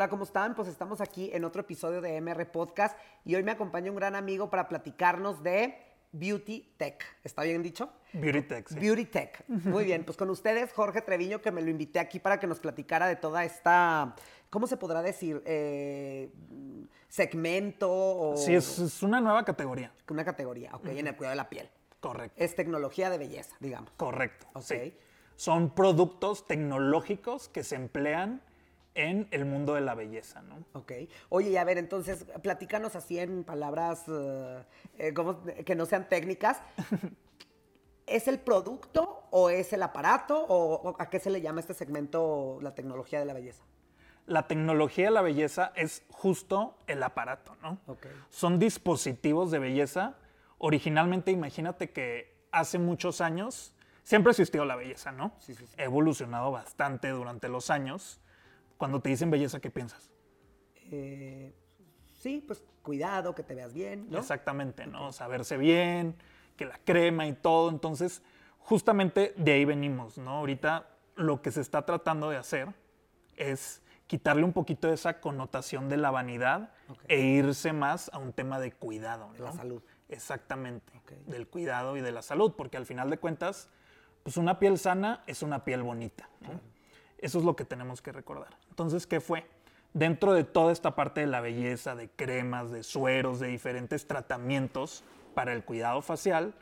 Hola, ¿cómo están? Pues estamos aquí en otro episodio de MR Podcast y hoy me acompaña un gran amigo para platicarnos de Beauty Tech. ¿Está bien dicho? Beauty Tech, sí. Beauty Tech. Muy bien, pues con ustedes Jorge Treviño que me lo invité aquí para que nos platicara de toda esta, ¿cómo se podrá decir? Eh, segmento o... Sí, es, es una nueva categoría. Una categoría, ok, en el cuidado de la piel. Correcto. Es tecnología de belleza, digamos. Correcto. Ok. sí. Son productos tecnológicos que se emplean en el mundo de la belleza, ¿no? Ok. Oye, y a ver, entonces, platícanos así en palabras eh, eh, que no sean técnicas. ¿Es el producto o es el aparato o, o a qué se le llama este segmento la tecnología de la belleza? La tecnología de la belleza es justo el aparato, ¿no? Ok. Son dispositivos de belleza. Originalmente, imagínate que hace muchos años siempre existió la belleza, ¿no? Sí, sí, sí. Evolucionado bastante durante los años. Cuando te dicen belleza, ¿qué piensas? Eh, sí, pues cuidado, que te veas bien, ¿no? Exactamente, ¿no? O sea, verse bien, que la crema y todo. Entonces, justamente de ahí venimos, ¿no? Ahorita lo que se está tratando de hacer es quitarle un poquito de esa connotación de la vanidad Ok. e irse más a un tema de cuidado, De ¿no? la salud. Exactamente, Ok. del cuidado y de la salud, porque al final de cuentas, pues una piel sana es una piel bonita, ¿no? Eso es lo que tenemos que recordar. Entonces, ¿qué fue? Dentro de toda esta parte de la belleza, de cremas, de sueros, de diferentes tratamientos para el cuidado facial,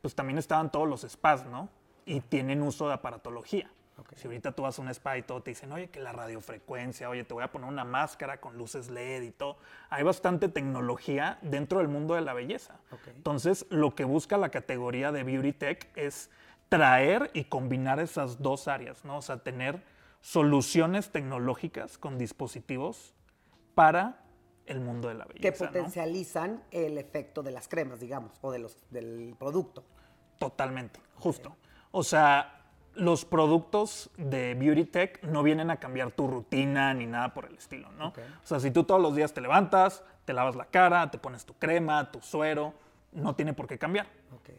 pues también estaban todos los spas, ¿no? Y tienen uso de aparatología. Si ahorita tú vas a un spa y todo te dicen, oye, que la radiofrecuencia, oye, te voy a poner una máscara con luces LED y todo. Hay bastante tecnología dentro del mundo de la belleza. Entonces, lo que busca la categoría de Beauty Tech es traer y combinar esas dos áreas, ¿no? O sea, tener soluciones tecnológicas con dispositivos para el mundo de la Que belleza. ¿no? potencializan el efecto de las cremas, digamos, o de los, del producto. Totalmente, justo. O sea, los productos de Beauty Tech no vienen a cambiar tu rutina ni nada por el estilo, ¿no? O sea, si tú todos los días te levantas, te lavas la cara, te pones tu crema, tu suero, no tiene por qué cambiar.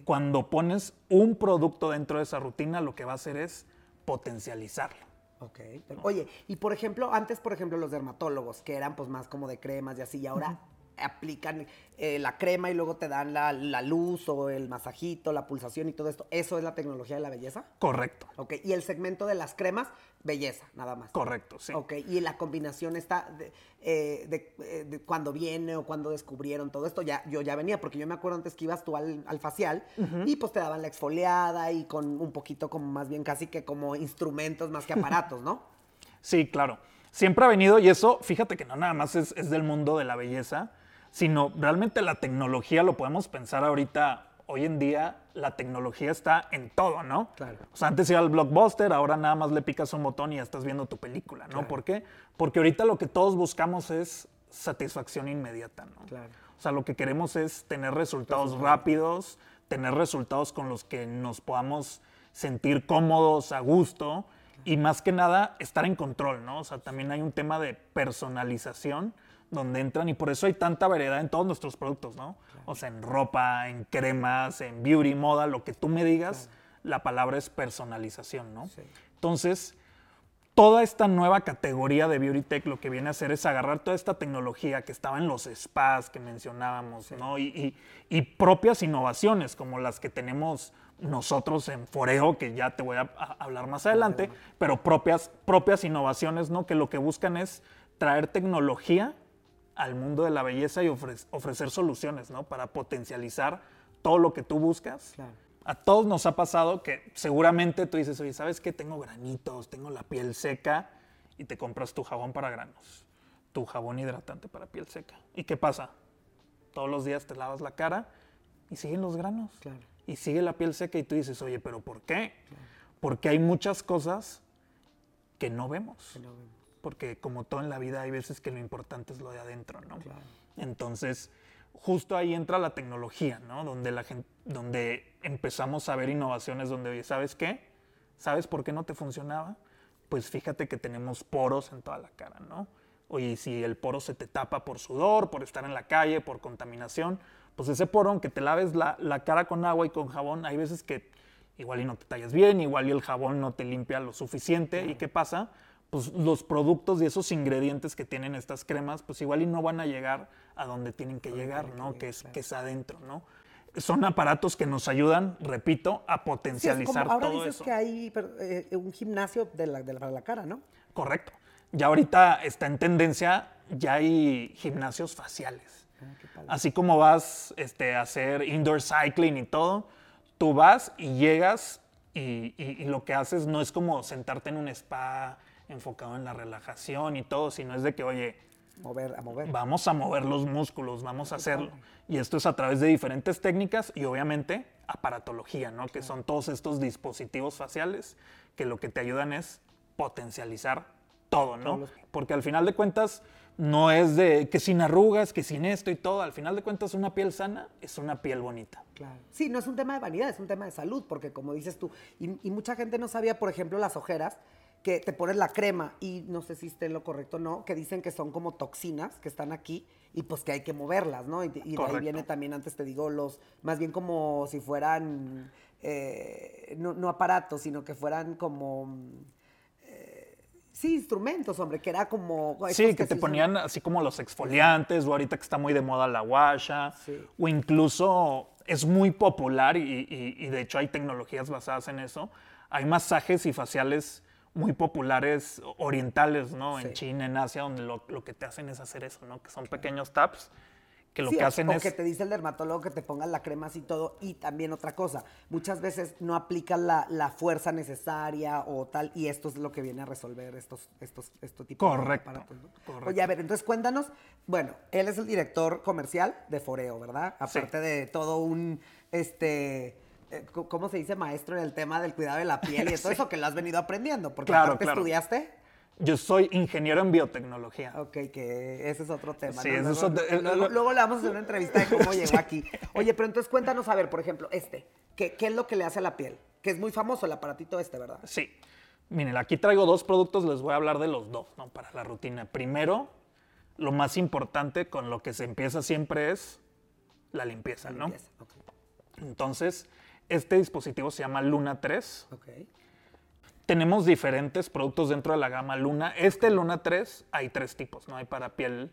Cuando pones un producto dentro de esa rutina, lo que va a hacer es potencializarlo. Ok. pero- oye, y por ejemplo, antes, por ejemplo, los dermatólogos, que eran pues más como de cremas y así, y ahora aplican eh, la crema y luego te dan la, la luz o el masajito, la pulsación y todo esto. ¿Eso es la tecnología de la belleza? Correcto, Ok. Y el segmento de las cremas, belleza, nada más. correcto, sí. Ok, y la combinación está de, eh, de, eh, de cuando viene o cuando descubrieron todo esto, ya, yo ya venía, porque yo me acuerdo antes que ibas tú al, al facial y pues te daban la exfoliada y con un poquito como más bien casi que como instrumentos más que aparatos, ¿no? Sí, claro. Siempre ha venido, y eso, fíjate que no nada más es, es del mundo de la belleza, sino realmente la tecnología lo podemos pensar ahorita, hoy en día, la tecnología está en todo, ¿no? Claro. O sea, antes era el blockbuster, ahora nada más le picas un botón y ya estás viendo tu película, ¿no? Claro. ¿Por qué? Porque ahorita lo que todos buscamos es satisfacción inmediata, ¿no? Claro. O sea, lo que queremos es tener resultados rápidos, tener resultados con los que nos podamos sentir cómodos, a gusto y más que nada estar en control, ¿no? O sea, también hay un tema de personalización donde entran y por eso hay tanta variedad en todos nuestros productos, ¿no? O sea, en ropa, en cremas, en beauty, moda, lo que tú me digas, la palabra es personalización, ¿no? Sí. Entonces, toda esta nueva categoría de Beauty Tech lo que viene a hacer es agarrar toda esta tecnología que estaba en los spas que mencionábamos, ¿no? Y, y- y propias innovaciones como las que tenemos nosotros en Foreo, que ya te voy a, a hablar más adelante, pero propias, propias innovaciones, ¿no? Que lo que buscan es traer tecnología al mundo de la belleza y ofre- ofrecer soluciones, ¿no? Para potencializar todo lo que tú buscas Claro. a todos nos ha pasado que seguramente tú dices, oye, ¿sabes qué? Tengo granitos, tengo la piel seca y te compras tu jabón para granos, tu jabón hidratante para piel seca. ¿Y qué pasa? Todos los días te lavas la cara y siguen los granos. Claro. Y sigue la piel seca y tú dices, oye, ¿pero por qué? Porque hay muchas cosas que no vemos. Que no vemos. Porque como todo en la vida hay veces que lo importante es lo de adentro, ¿no? Claro. Entonces, justo ahí entra la tecnología, ¿no? Donde, la gente, donde empezamos a ver innovaciones donde, ¿sabes qué? ¿Sabes por qué no te funcionaba? Pues fíjate que tenemos poros en toda la cara, ¿no? Oye, si el poro se te tapa por sudor, por estar en la calle, por contaminación, pues ese poro, aunque te laves la, la cara con agua y con jabón, hay veces que igual y no te tallas bien, igual y el jabón no te limpia lo suficiente. ¿Y qué pasa? Pues los productos y esos ingredientes que tienen estas cremas, pues igual y no van a llegar a donde tienen que llegar, ¿no? Que es, que es adentro, ¿no? Son aparatos que nos ayudan, repito, a Sí, es potencializar como, ahora todo dices eso. que hay eh, un gimnasio de la, de la, para la cara, ¿no? Correcto. Ya ahorita está en tendencia, ya hay gimnasios faciales. Ah. Así como vas este, a hacer indoor cycling y todo, tú vas y llegas y, y- y lo que haces no es como sentarte en un spa enfocado en la relajación y todo, sino es de que, oye, Mover, a mover. vamos a mover los músculos, vamos a hacerlo. Y esto es a través de diferentes técnicas y obviamente aparatología, ¿no? Que son todos estos dispositivos faciales que lo que te ayudan es potencializar todo, ¿no? Porque al final de cuentas no es de que sin arrugas, que sin esto y todo. Al final de cuentas una piel sana es una piel bonita. Claro. Sí, no es un tema de vanidad, es un tema de salud, porque como dices tú, y, y mucha gente no sabía, por ejemplo, las ojeras, que te pones la crema y no sé si esté lo correcto o no, que dicen que son como toxinas que están aquí y pues que hay que moverlas, ¿no? Y, y de ahí viene también, antes te digo, los, más bien como si fueran, eh, no, no aparatos, sino que fueran como... eh, Sí, instrumentos, hombre, que era como... Sí, que te ponían así como los exfoliantes, o ahorita que está muy de moda la guasha, Sí. o incluso es muy popular y, y- y de hecho hay tecnologías basadas en eso. Hay masajes y faciales muy populares orientales, ¿no? En Sí. China, en Asia, donde lo, lo que te hacen es hacer eso, ¿no? Que son pequeños taps que lo Sí, que hacen o es... que te dice el dermatólogo que te pongas la crema así todo. Y también otra cosa, muchas veces no aplicas la, la fuerza necesaria o tal, y esto es lo que viene a resolver estos, estos, estos tipos Correcto, de aparatos. ¿no? correcto. Oye, a ver, entonces cuéntanos, bueno, él es el director comercial de Foreo, ¿verdad? Sí. Aparte de todo un, este... eh, ¿Cómo se dice maestro en el tema del cuidado de la piel y todo eso que lo has venido aprendiendo? Porque Claro, aparte claro. estudiaste. Yo soy ingeniero en biotecnología. Ok, que ese es otro tema. Sí, ¿no? ese es luego, otro- luego- luego le vamos a hacer una entrevista de cómo llegó aquí. Oye, pero entonces cuéntanos, a ver, por ejemplo, este, ¿qué, qué es lo que le hace a la piel? Que es muy famoso el aparatito este, ¿verdad? Sí. Miren, aquí traigo dos productos, les voy a hablar de los dos, ¿no? Para la rutina. Primero, lo más importante con lo que se empieza siempre es la limpieza, ¿no? Limpieza, Ok, Entonces, este dispositivo se llama Luna 3. ok. Tenemos diferentes productos dentro de la gama Luna. Este Luna 3 hay tres tipos, ¿no? Hay para piel,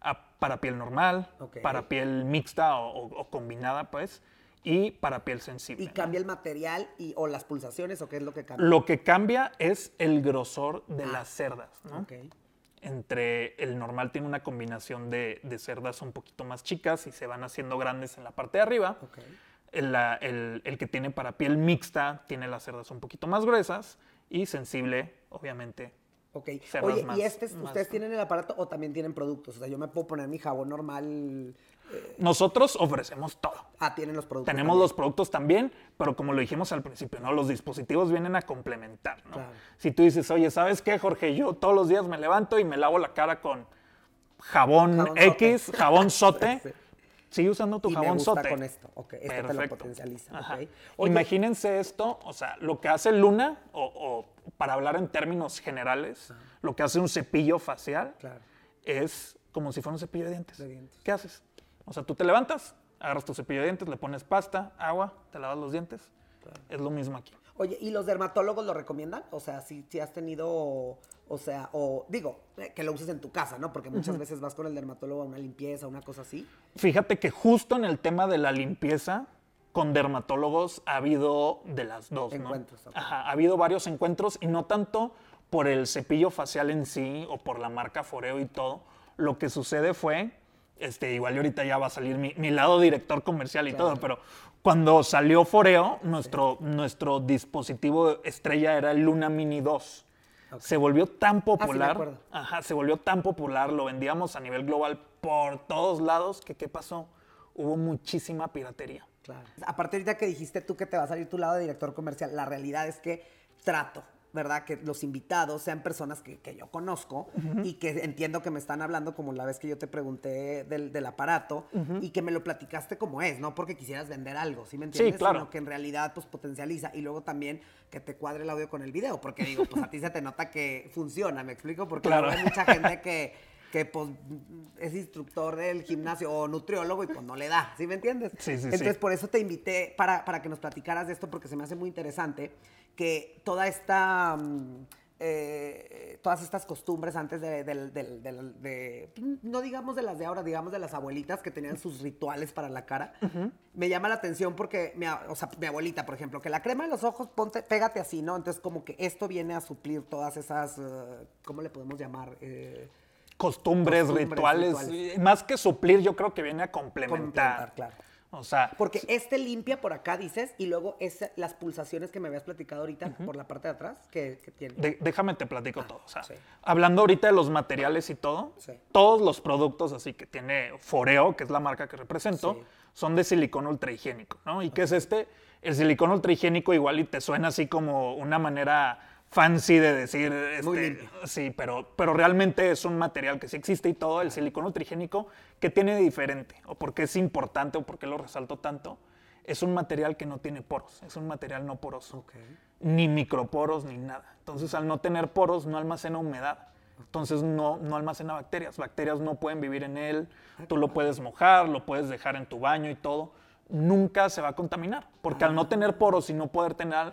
ah, para piel normal, para piel mixta o, o- o combinada, pues, y para piel sensible. ¿Y cambia el material y, o las pulsaciones o qué es lo que cambia? Lo que cambia es el grosor de las cerdas, ¿no? Entre el normal tiene una combinación de, de cerdas un poquito más chicas y se van haciendo grandes en la parte de arriba. El, la- el- el que tiene para piel mixta tiene las cerdas un poquito más gruesas y sensible, obviamente. Ok. Oye, más- ¿y este, más- ustedes tienen el aparato o también tienen productos? O sea, yo me puedo poner mi jabón normal. Nosotros ofrecemos todo. Ah, tienen los productos. Tenemos también. los productos también, pero como lo dijimos al principio, ¿no? Los dispositivos vienen a complementar, ¿no? Claro. Si tú dices, oye, ¿sabes qué, Jorge? Yo todos los días me levanto y me lavo la cara con jabón Jabón X, sote. jabón sote. Sí. Sigue usando tu Y me jabón gusta sote. con esto. Ok, esto te lo potencializa, Ajá. ok. Oye- Imagínense esto, o sea, lo que hace Luna, o, o para hablar en términos generales, lo que hace un cepillo facial Claro. es como si fuera un cepillo de dientes. De dientes. ¿Qué haces? O sea, tú te levantas, agarras tu cepillo de dientes, le pones pasta, agua, te lavas los dientes. Es lo mismo aquí. Oye, ¿y los dermatólogos lo recomiendan? O sea, si, si has tenido, o sea, o digo, eh, que lo uses en tu casa, ¿no? Porque muchas veces vas con el dermatólogo a una limpieza, una cosa así. Fíjate que justo en el tema de la limpieza, con dermatólogos ha habido de las dos, ¿no? Encuentros, ok. Ajá, ha habido varios encuentros y no tanto por el cepillo facial en sí o por la marca Foreo y todo. Lo que sucede fue, este, igual y ahorita ya va a salir mi, mi lado director comercial y todo, pero cuando salió Foreo, nuestro, nuestro dispositivo estrella era el Luna Mini 2. Se volvió tan popular, acuerdo. ajá, se volvió tan popular, lo vendíamos a nivel global por todos lados, que ¿qué pasó? Hubo muchísima piratería. Claro. Aparte ahorita que dijiste tú que te va a salir tu lado de director comercial, la realidad es que trato, ¿verdad? Que los invitados sean personas que, que yo conozco y que entiendo que me están hablando como la vez que yo te pregunté del, del aparato y que me lo platicaste como es, no porque quisieras vender algo, ¿sí me entiendes? claro. Sino que en realidad pues potencializa y luego también que te cuadre el audio con el video, porque digo, pues a ti se te nota que funciona, ¿me explico? Porque Claro. hay mucha gente que que pues es instructor del gimnasio o nutriólogo y pues no le da, ¿sí me entiendes? Sí, sí, sí. Entonces por eso te invité para, para que nos platicaras de esto porque se me hace muy interesante que toda esta, mm, eh, todas estas costumbres antes de, del- de- no digamos de las de ahora, digamos de las abuelitas que tenían sus rituales para la cara. Me llama la atención porque, mi, o sea, mi abuelita, por ejemplo, que la crema de los ojos, ponte, pégate así, ¿no? Entonces como que esto viene a suplir todas esas, eh, ¿cómo le podemos llamar? Eh, Costumbres, Costumbres, rituales, rituales. más que suplir, yo creo que viene a complementar. Complementar, claro. O sea, porque este limpia por acá, dices, y luego es las pulsaciones que me habías platicado ahorita por la parte de atrás, que, que tiene. de- déjame te platico todo. O sea, sí. hablando ahorita de los materiales y todo, Sí. todos los productos así que tiene Foreo, que es la marca que represento, Sí. son de silicón ultra higiénico, ¿no? ¿Y qué es este? El silicón ultra higiénico igual y te suena así como una manera fancy de decir, este, sí, pero, pero realmente es un material que sí existe y todo, el silicón ultra higiénico, que tiene de diferente? ¿O por qué es importante o por qué lo resalto tanto? Es un material que no tiene poros, es un material no poroso ni microporos ni nada. Entonces, al no tener poros, no almacena humedad. Entonces, no, no almacena bacterias. Bacterias no pueden vivir en él. Tú lo puedes mojar, lo puedes dejar en tu baño y todo. Nunca se va a contaminar. Porque al no tener poros y no poder tener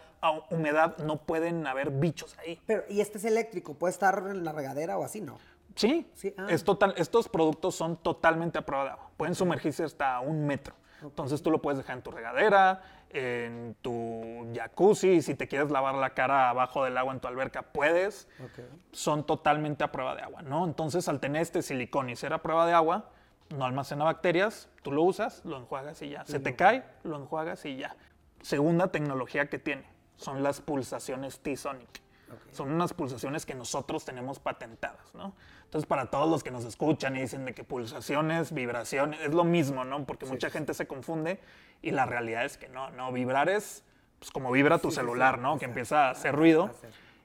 humedad, no pueden haber bichos ahí. Pero, ¿y este es eléctrico? ¿Puede estar en la regadera o así? No. Sí, Sí, ah. es total, estos productos son totalmente a prueba de agua. Pueden sumergirse hasta un metro. Entonces tú lo puedes dejar en tu regadera, en tu jacuzzi, si te quieres lavar la cara abajo del agua en tu alberca, puedes. Son totalmente a prueba de agua, ¿no? Entonces al tener este silicón y ser a prueba de agua, no almacena bacterias, tú lo usas, lo enjuagas y ya. Se te cae, lo enjuagas y ya. Segunda tecnología que tiene son las pulsaciones T-Sonic. Son unas pulsaciones que nosotros tenemos patentadas, ¿no? Entonces, para todos los que nos escuchan y dicen de que pulsaciones, vibraciones, es lo mismo, ¿no? Porque mucha gente se confunde y la realidad es que no, no, vibrar es pues, como vibra tu Sí, celular, ¿no? Que empieza a hacer ruido.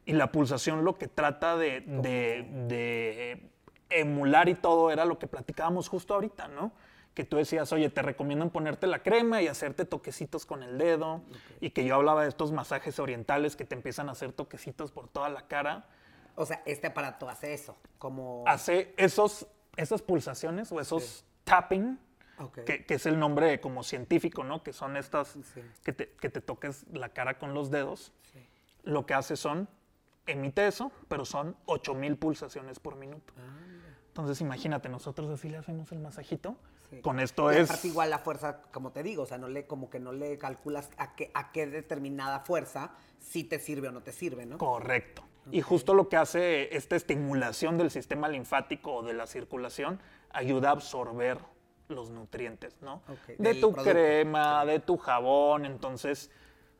Y la pulsación lo que trata de, de- de emular y todo era lo que platicábamos justo ahorita, ¿no? Que tú decías, oye, te recomiendan ponerte la crema y hacerte toquecitos con el dedo. Y que yo hablaba de estos masajes orientales que te empiezan a hacer toquecitos por toda la cara. O sea, este aparato hace eso, como... Hace esos, esas pulsaciones o esos tapping, que, que es el nombre como científico, ¿no? Que son estas Sí. que, te, que te toques la cara con los dedos. Sí. Lo que hace son, emite eso, pero son 8000 pulsaciones por minuto. Ah, Entonces imagínate, nosotros así le hacemos el masajito. Sí. Con esto Y es... aparte igual la fuerza, como te digo, o sea, no le, como que no le calculas a qué, a qué determinada fuerza si te sirve o no te sirve, ¿no? Correcto. Y justo lo que hace esta estimulación del sistema linfático o de la circulación ayuda a absorber los nutrientes, ¿no? De del tu producto. crema, de tu jabón, entonces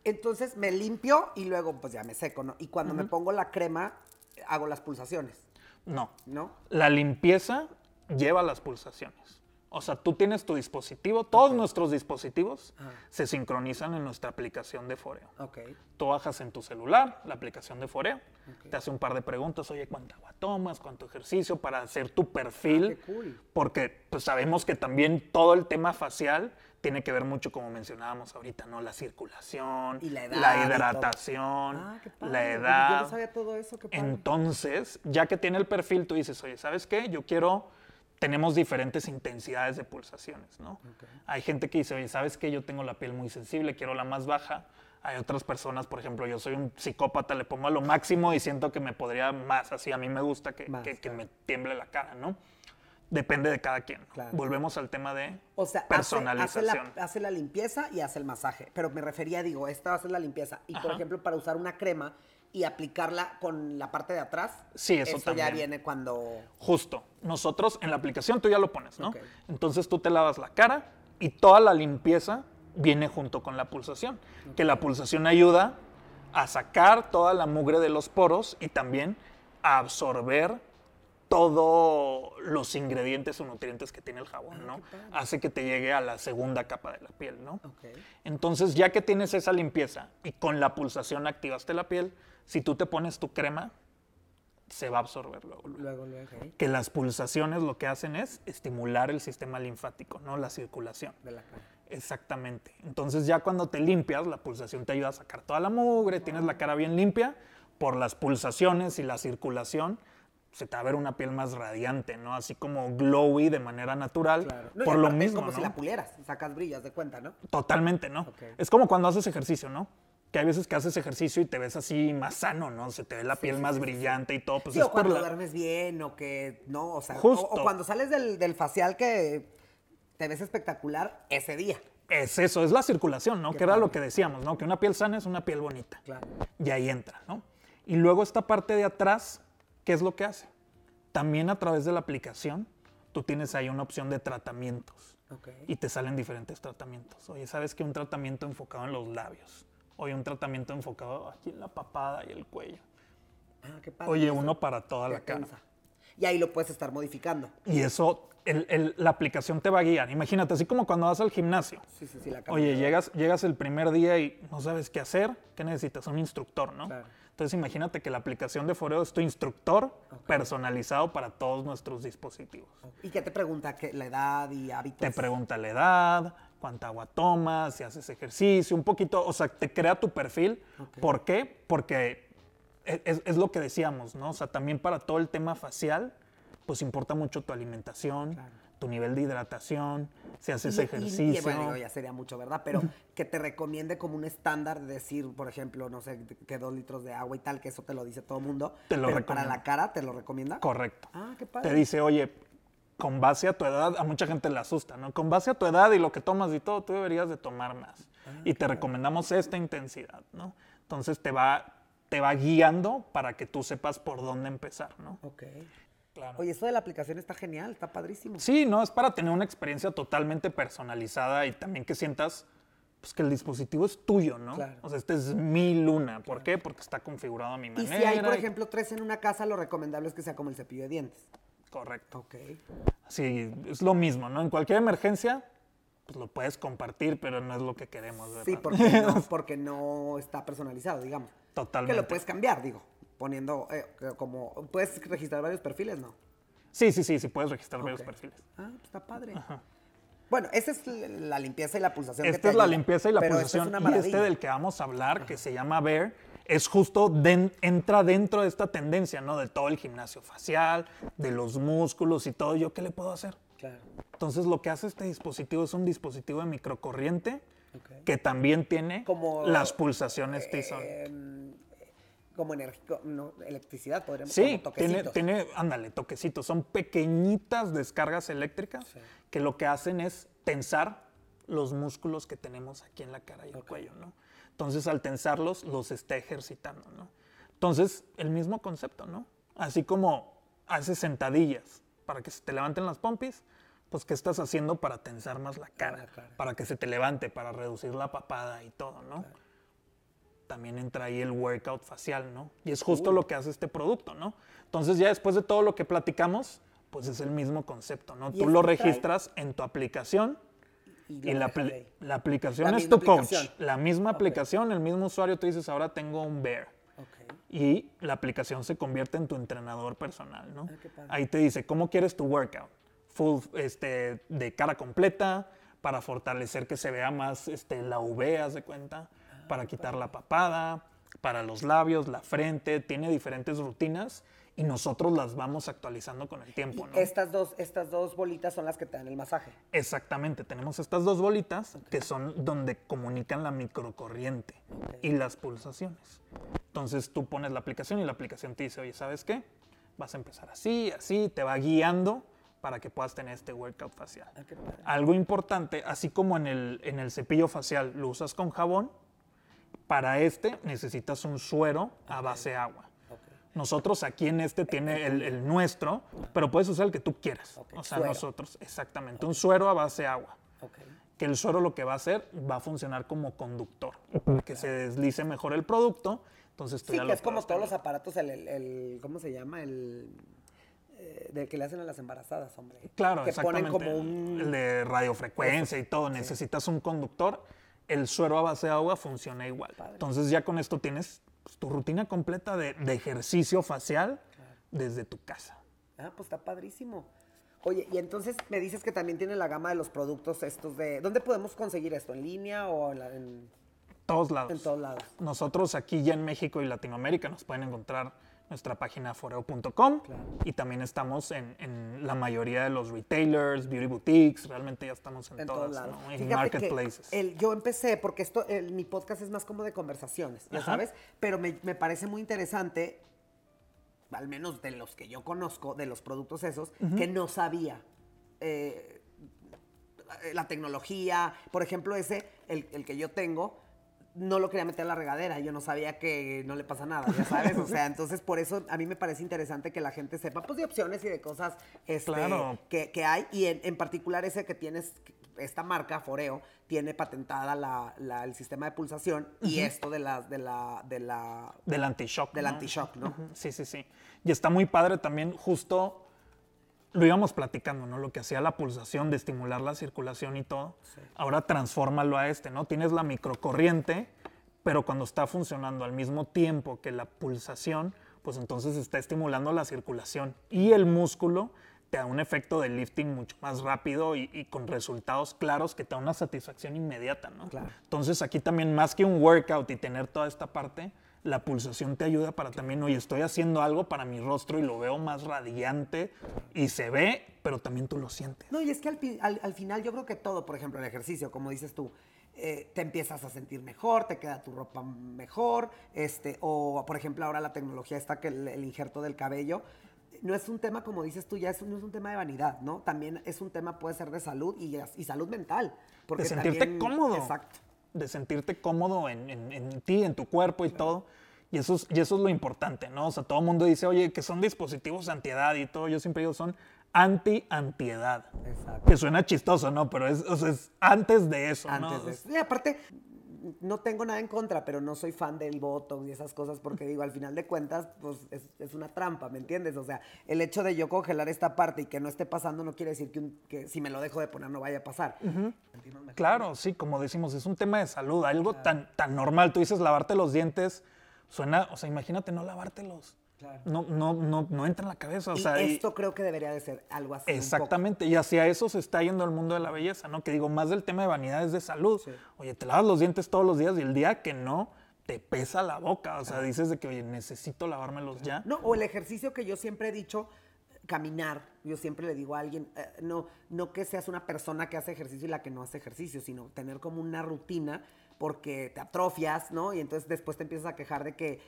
Entonces me limpio y luego pues ya me seco, ¿no? Y cuando me pongo la crema, hago las pulsaciones, no. ¿no? La limpieza lleva las pulsaciones. O sea, tú tienes tu dispositivo, todos nuestros dispositivos Ah. se sincronizan en nuestra aplicación de Foreo. Ok. Tú bajas en tu celular la aplicación de Foreo, te hace un par de preguntas, oye, ¿cuánta agua tomas? ¿Cuánto ejercicio? Para hacer tu perfil. Ah, qué cool. Porque pues, sabemos que también todo el tema facial tiene que ver mucho, como mencionábamos ahorita, ¿no? La circulación, Y la edad todo. hidratación, Ah, qué padre. la edad. Yo no sabía todo eso, qué padre. Entonces, ya que tiene el perfil, tú dices, oye, ¿sabes qué? Yo quiero, tenemos diferentes intensidades de pulsaciones, ¿no? Hay gente que dice, oye, ¿sabes qué? Yo tengo la piel muy sensible, quiero la más baja. Hay otras personas, por ejemplo, yo soy un psicópata, le pongo a lo máximo y siento que me podría más, así a mí me gusta que, Más, que- que claro. me tiemble la cara, ¿no? Depende de cada quien. Claro. Volvemos al tema de O sea, hace- hace, personalización. la, hace la limpieza y hace el masaje. Pero me refería, digo, esta va a ser la limpieza. Y por Ajá. ejemplo, para usar una crema y aplicarla con la parte de atrás, Sí, eso ya también. viene cuando... Justo. Nosotros en la aplicación tú ya lo pones, ¿no? Entonces tú te lavas la cara y toda la limpieza viene junto con la pulsación. Que la pulsación ayuda a sacar toda la mugre de los poros y también a absorber todos los ingredientes o nutrientes que tiene el jabón, ¿no? Hace que te llegue a la segunda capa de la piel, ¿no? Ok. Entonces, ya que tienes esa limpieza y con la pulsación activaste la piel, si tú te pones tu crema, se va a absorber luego. luego. Luego, Que las pulsaciones lo que hacen es estimular el sistema linfático, ¿no? La circulación. de la cara. Exactamente. Entonces, ya cuando te limpias, la pulsación te ayuda a sacar toda la mugre, tienes la cara bien limpia, por las pulsaciones y la circulación, se te va a ver una piel más radiante, ¿no? Así como glowy de manera natural. Claro. No, por lo mismo, Es como si la pulieras, sacas brillas de cuenta, ¿no? Totalmente, ¿no? Es como cuando haces ejercicio, ¿no? que hay veces que haces ejercicio y te ves así más sano, ¿no? Se te ve la piel más brillante y todo. Pues es o cuando la- duermes bien, o que, no, o sea, o- Justo. O, cuando sales del, del facial que te ves espectacular ese día. Es eso, es la circulación, ¿no? Qué Que era lo que decíamos, ¿no? Que una piel sana es una piel bonita. Claro. Y ahí entra, ¿no? Y luego esta parte de atrás, ¿qué es lo que hace? También a través de la aplicación, tú tienes ahí una opción de tratamientos. Ok. Y te salen diferentes tratamientos. Oye, ¿sabes que un tratamiento enfocado en los labios? Oye, un tratamiento enfocado aquí en la papada y el cuello. Ah, qué padre. Oye, Eso uno para toda la cara. Y ahí lo puedes estar modificando. Y eso, el- el- la aplicación te va a guiar. Imagínate, así como cuando vas al gimnasio. Sí, sí, sí, la Oye, llegas, llegas el primer día y no sabes qué hacer. ¿Qué necesitas? Un instructor, ¿no? Claro. Entonces imagínate que la aplicación de Foreo es tu instructor personalizado para todos nuestros dispositivos. ¿Y qué te pregunta? ¿Qué, la edad y hábitos? Te pregunta la edad, cuánta agua tomas, si haces ejercicio, un poquito, o sea, te crea tu perfil. ¿Por qué? Porque e- es, es lo que decíamos, ¿no? O sea, también para todo el tema facial, pues importa mucho tu alimentación, tu nivel de hidratación, si haces Y- ejercicio. Y, bueno, ya sería mucho, ¿verdad? Pero que te recomiende como un estándar de decir, por ejemplo, no sé, que dos litros de agua y tal, que eso te lo dice todo el mundo. Te lo pero para la cara, ¿te lo recomienda? Correcto. Ah, qué padre. Te dice, oye, con base a tu edad, a mucha gente le asusta, ¿no? Con base a tu edad y lo que tomas y todo, tú deberías de tomar más. Ah, y te recomendamos esta intensidad, ¿no? Entonces te va, te va guiando para que tú sepas por dónde empezar, ¿no? Ok. Claro. Oye, esto de la aplicación está genial, está padrísimo. Sí, no, es para tener una experiencia totalmente personalizada y también que sientas pues, que el dispositivo es tuyo, ¿no? Claro. O sea, este es mi luna. ¿Por qué? Porque está configurado a mi Y manera. si hay, por ejemplo, tres en una casa, lo recomendable es que sea como el cepillo de dientes. Correcto. Ok. Sí, es lo mismo, ¿no? En cualquier emergencia, pues lo puedes compartir, pero no es lo que queremos, ¿verdad? Sí, porque no, porque no está personalizado, digamos. Totalmente. Que lo puedes cambiar, digo, poniendo eh, como... ¿Puedes registrar varios perfiles? No. Sí, sí, sí, sí, puedes registrar varios perfiles. Ah, pues está padre. Bueno, esa es la limpieza y la pulsación. Esta es la ayuda, limpieza y la esta pulsación. Es y este del que vamos a hablar, que se llama Bear, es justo, entra dentro de esta tendencia, ¿no? De todo el gimnasio facial, de los músculos y todo. ¿Yo qué le puedo hacer? Claro. Entonces, lo que hace este dispositivo es un dispositivo de microcorriente que también tiene Como, las pulsaciones T-Zone. Eh, como enérgico, no, electricidad, podríamos Sí, tiene, tiene, ándale, toquecitos. Son pequeñitas descargas eléctricas que lo que hacen es tensar los músculos que tenemos aquí en la cara y el cuello, ¿no? Entonces, al tensarlos, los está ejercitando, ¿no? Entonces, el mismo concepto, ¿no? Así como haces sentadillas para que se te levanten las pompis, pues, ¿qué estás haciendo para tensar más la cara? la cara. Para que se te levante, para reducir la papada y todo, ¿no? También entra ahí el workout facial, ¿no? Y es justo lo que hace este producto, ¿no? Entonces ya después de todo lo que platicamos, pues es el mismo concepto, ¿no? ¿Y Tú lo este trae? registras en tu aplicación y, lo la, la aplicación La es tu coach. aplicación. La misma aplicación, el mismo usuario, tú dices, ahora tengo un bear. Ok. Y la aplicación se convierte en tu entrenador personal, ¿no? Ah. Ahí te dice, ¿cómo quieres tu workout? Full, este, de cara completa, para fortalecer que se vea más este, la V, haz de cuenta, para quitar la papada, para los labios, la frente, tiene diferentes rutinas y nosotros las vamos actualizando con el tiempo, ¿no? Estas dos, estas dos bolitas son las que te dan el masaje. Exactamente, tenemos estas dos bolitas que son donde comunican la microcorriente y las pulsaciones. Entonces tú pones la aplicación y la aplicación te dice, oye, ¿sabes qué? Vas a empezar así, así, te va guiando para que puedas tener este workout facial. Ah, qué padre. Algo importante, así como en el, en el cepillo facial lo usas con jabón, para este necesitas un suero a base de agua. Nosotros aquí en este tiene el, el nuestro, pero puedes usar el que tú quieras. O sea, suero. nosotros, exactamente, un suero a base de agua. Que el suero lo que va a hacer va a funcionar como conductor, para que se deslice mejor el producto. Entonces tú Sí, ya que lo es como todos los aparatos, el, el- el- ¿cómo se llama? El eh, del que le hacen a las embarazadas, hombre. Claro, que exactamente. ponen como un... El de radiofrecuencia y todo. Necesitas un conductor. El suero a base de agua funciona igual. Entonces ya con esto tienes pues, tu rutina completa de, de ejercicio facial desde tu casa. Ah, pues está padrísimo. Oye, y entonces me dices que también tiene la gama de los productos estos de... ¿Dónde podemos conseguir esto? ¿En línea o en, la- en- Todos lados. en todos lados? Nosotros aquí ya en México y Latinoamérica nos pueden encontrar nuestra página foreo.com y también estamos en, en, la mayoría de los retailers, beauty boutiques, realmente ya estamos en, todas, ¿no? en marketplaces. El, yo empecé, porque esto, mi podcast es más como de conversaciones, ya sabes, pero me, me, parece muy interesante, al menos de los que yo conozco, de los productos esos, que no sabía. Eh, la tecnología, por ejemplo, ese, el, el que yo tengo, no lo quería meter a la regadera, yo no sabía que no le pasa nada, ya sabes, o sea, entonces por eso a mí me parece interesante que la gente sepa pues de opciones y de cosas este, que, hay, y en, particular ese que tienes, esta marca, Foreo, tiene patentada la, el sistema de pulsación y esto de la, de la, de la... Del anti-shock. Del anti-shock, ¿no? Sí, sí, sí. Y está muy padre también justo lo íbamos platicando, ¿no? Lo que hacía la pulsación de estimular la circulación y todo. Ahora transfórmalo a este, ¿no? Tienes la microcorriente, pero cuando está funcionando al mismo tiempo que la pulsación, pues entonces está estimulando la circulación y el músculo te da un efecto de lifting mucho más rápido y, con resultados claros que te da una satisfacción inmediata, ¿no? Entonces aquí también más que un workout y tener toda esta parte, la pulsación te ayuda para también, oye, estoy haciendo algo para mi rostro y lo veo más radiante y se ve, pero también tú lo sientes. No, y es que al, final yo creo que todo, por ejemplo, el ejercicio, como dices tú, eh, te empiezas a sentir mejor, te queda tu ropa mejor, este, o por ejemplo ahora la tecnología está que el, injerto del cabello, no es un tema, como dices tú, ya es, no es un tema de vanidad, ¿no? También es un tema, puede ser de salud y, y salud mental. Porque de sentirte cómodo. Exacto de sentirte cómodo en, ti, en tu cuerpo y todo. Y eso, es, y eso es lo importante, ¿no? O sea, todo el mundo dice, oye, que son dispositivos antiedad y todo. Yo siempre digo, son anti-antiedad. Exacto. Que suena chistoso, ¿no? Pero es, es antes de eso, antes De eso. Y aparte, no tengo nada en contra, pero no soy fan del Botox y esas cosas porque digo, al final de cuentas, pues es, una trampa, ¿me entiendes? O sea, el hecho de yo congelar esta parte y que no esté pasando no quiere decir que, si me lo dejo de poner no vaya a pasar. Claro, sí, como decimos, es un tema de salud, algo tan, tan normal. Tú dices lavarte los dientes, suena, o sea, imagínate no lavártelos. No, no, no, no entra en la cabeza. O sea, esto creo que debería de ser algo así. Exactamente, y hacia eso se está yendo el mundo de la belleza, ¿no? Que digo, más del tema de vanidad es de salud. Oye, te lavas los dientes todos los días y el día que no, te pesa la boca. O sea, dices de que, oye, necesito lavármelos ya. No, o el ejercicio que yo siempre he dicho, caminar. Yo siempre le digo a alguien, eh, no, no que seas una persona que hace ejercicio y la que no hace ejercicio, sino tener como una rutina porque te atrofias, ¿no? Y entonces después te empiezas a quejar de que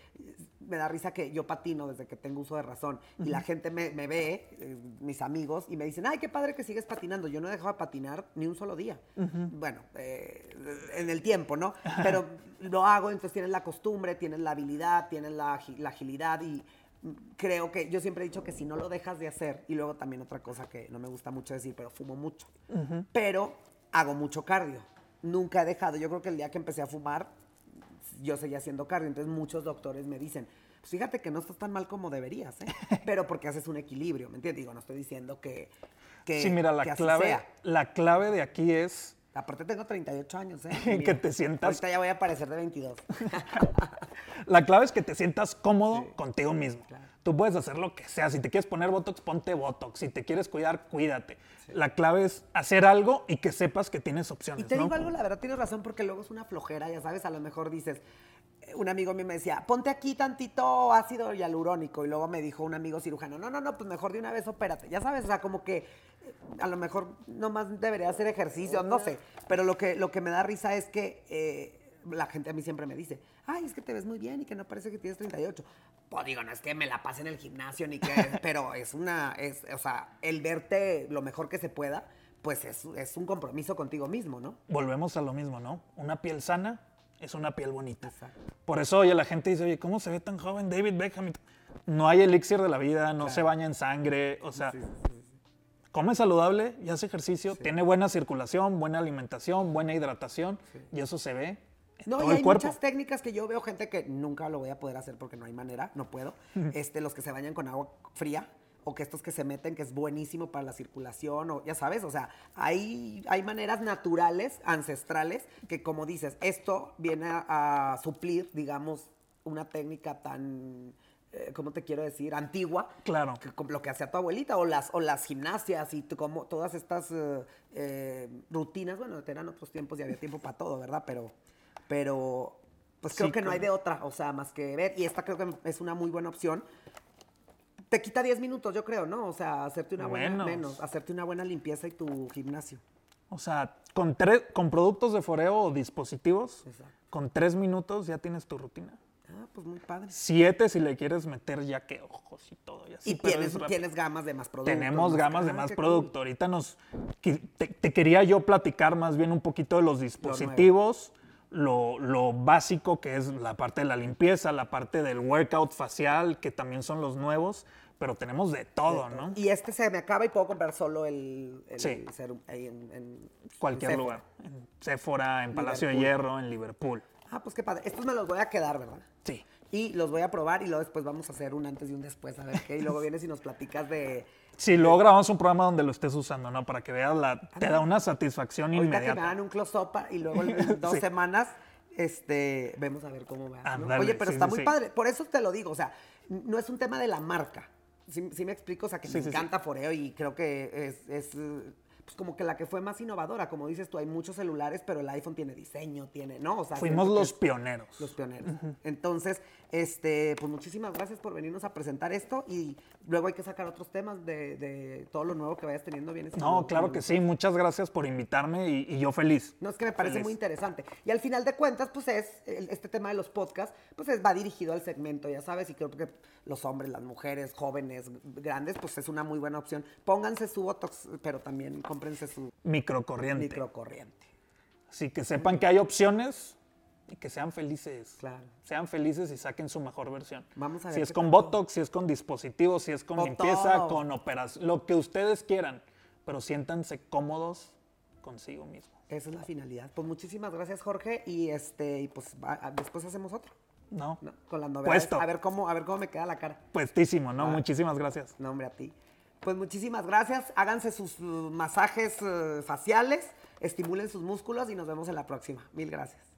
me da risa que yo patino desde que tengo uso de razón y la gente me, ve, eh, mis amigos, y me dicen, ay, qué padre que sigues patinando. Yo no he dejado de patinar ni un solo día. Bueno, eh, en el tiempo, ¿no? Pero lo hago, entonces tienes la costumbre, tienes la habilidad, tienes la, agilidad y creo que yo siempre he dicho que si no lo dejas de hacer, y luego también otra cosa que no me gusta mucho decir, pero fumo mucho, pero hago mucho cardio nunca he dejado. Yo creo que el día que empecé a fumar, yo seguía haciendo cardio. Entonces muchos doctores me dicen, pues fíjate que no estás tan mal como deberías, ¿eh? Pero porque haces un equilibrio, ¿me entiendes? Digo, no estoy diciendo que... que sí, mira, la, clave, la clave de aquí es... Aparte tengo 38 años, ¿eh? que te sientas... Ahorita ya voy a parecer de 22. la clave es que te sientas cómodo contigo mismo. Tú puedes hacer lo que sea. Si te quieres poner Botox, ponte Botox. Si te quieres cuidar, cuídate. La clave es hacer algo y que sepas que tienes opciones. Y te digo algo, la verdad tienes razón, porque luego es una flojera, ya sabes, a lo mejor dices, un amigo mío me decía, ponte aquí tantito ácido hialurónico. Y luego me dijo un amigo cirujano, no, no, no, pues mejor de una vez opérate. Ya sabes, o sea, como que eh, a lo mejor nomás debería hacer ejercicio, no sé. Pero lo que, lo que me da risa es que eh, la gente a mí siempre me dice, ay, es que te ves muy bien y que no parece que tienes 38. Pues digo, no es que me la pase en el gimnasio ni que, pero es una, es, o sea, el verte lo mejor que se pueda, pues es, es, un compromiso contigo mismo, ¿no? Volvemos a lo mismo, ¿no? Una piel sana es una piel bonita. Por eso, oye, la gente dice, oye, ¿cómo se ve tan joven David Beckham? No hay elixir de la vida, no se baña en sangre, o sea, come saludable y hace ejercicio, tiene buena circulación, buena alimentación, buena hidratación, y eso se ve no, y hay muchas técnicas que yo veo gente que nunca lo voy a poder hacer porque no hay manera, no puedo. este, los que se bañan con agua fría o que estos que se meten, que es buenísimo para la circulación, o ya sabes, o sea, hay, hay maneras naturales, ancestrales, que como dices, esto viene a, suplir, digamos, una técnica tan, eh, ¿cómo te quiero decir? Antigua. Claro. Que, lo que hacía tu abuelita, o las, o las gimnasias y como todas estas eh, eh, rutinas, bueno, eran otros tiempos y había tiempo para todo, ¿verdad? Pero pero pues creo Sí, que no hay de otra, o sea, más que ver. Y esta creo que es una muy buena opción. Te quita 10 minutos, yo creo, ¿no? O sea, hacerte una buena Menos. menos, hacerte una buena limpieza y tu gimnasio. O sea, con, tres, con productos de foreo o dispositivos, Exacto. con tres minutos ya tienes tu rutina. Ah, pues muy padre. Siete si le quieres meter ya que ojos y todo. Y, así, y tienes, gamas de más productos. Tenemos gamas de Ah, más cool. producto. Ahorita nos te quería yo platicar más bien un poquito de los dispositivos, lo, lo básico que es la parte de la limpieza, la parte del workout facial, que también son los nuevos, pero tenemos de todo, ¿no? Y este se me acaba y puedo comprar solo el, el Sí. serum ahí en, en- Cualquier en lugar. En Sephora, en Palacio de. Hierro, en Liverpool. Ah, pues qué padre. Estos me los voy a quedar, ¿verdad? Sí. Y los voy a probar y luego después vamos a hacer un antes y un después, a ver qué. Y luego vienes y nos platicas de... Sí, luego grabamos un programa donde lo estés usando, ¿no? Para que veas la... Te da una satisfacción Ahorita que me inmediata. hagan un close-up y luego en dos Sí. semanas este, vemos a ver cómo va. Oye, pero sí, está sí, muy padre. Por eso te lo digo, o sea, no es un tema de la marca. Sí, sí me explico, o sea, que me encanta Foreo y creo que es, es, pues como que la que fue más innovadora. Como dices tú, hay muchos celulares, pero el iPhone tiene diseño, tiene, ¿no? O sea, Fuimos los pioneros. los pioneros. Entonces, este, pues muchísimas gracias por venirnos a presentar esto y luego hay que sacar otros temas de, de todo lo nuevo que vayas teniendo. Vienes No, claro que sí. Muchas gracias por invitarme y, y yo feliz. No, es que me parece Feliz. muy interesante. Y al final de cuentas, pues es, el- este tema de los podcasts, pues es, va dirigido al segmento, ya sabes, y creo que los hombres, las mujeres, jóvenes, grandes, pues es una muy buena opción. Pónganse su Botox, pero también cómprense su Microcorriente. microcorriente. Así que sepan que hay opciones y que sean felices. Claro. Sean felices y saquen su mejor versión. Vamos a ver Si es con Botox, si es con dispositivos, si es con limpieza, todo. con operación, lo que ustedes quieran, pero siéntanse cómodos consigo mismos. Esa es la finalidad. Pues muchísimas gracias, Jorge, y este, y pues a- después hacemos otro, ¿No? ¿no? Con las novedades. Puesto. A ver cómo, a ver cómo me queda la cara. Puestísimo, ¿no? Va. Muchísimas gracias. No, hombre, a ti. Pues muchísimas gracias. Háganse sus uh, masajes uh, faciales, estimulen sus músculos y nos vemos en la próxima. Mil gracias.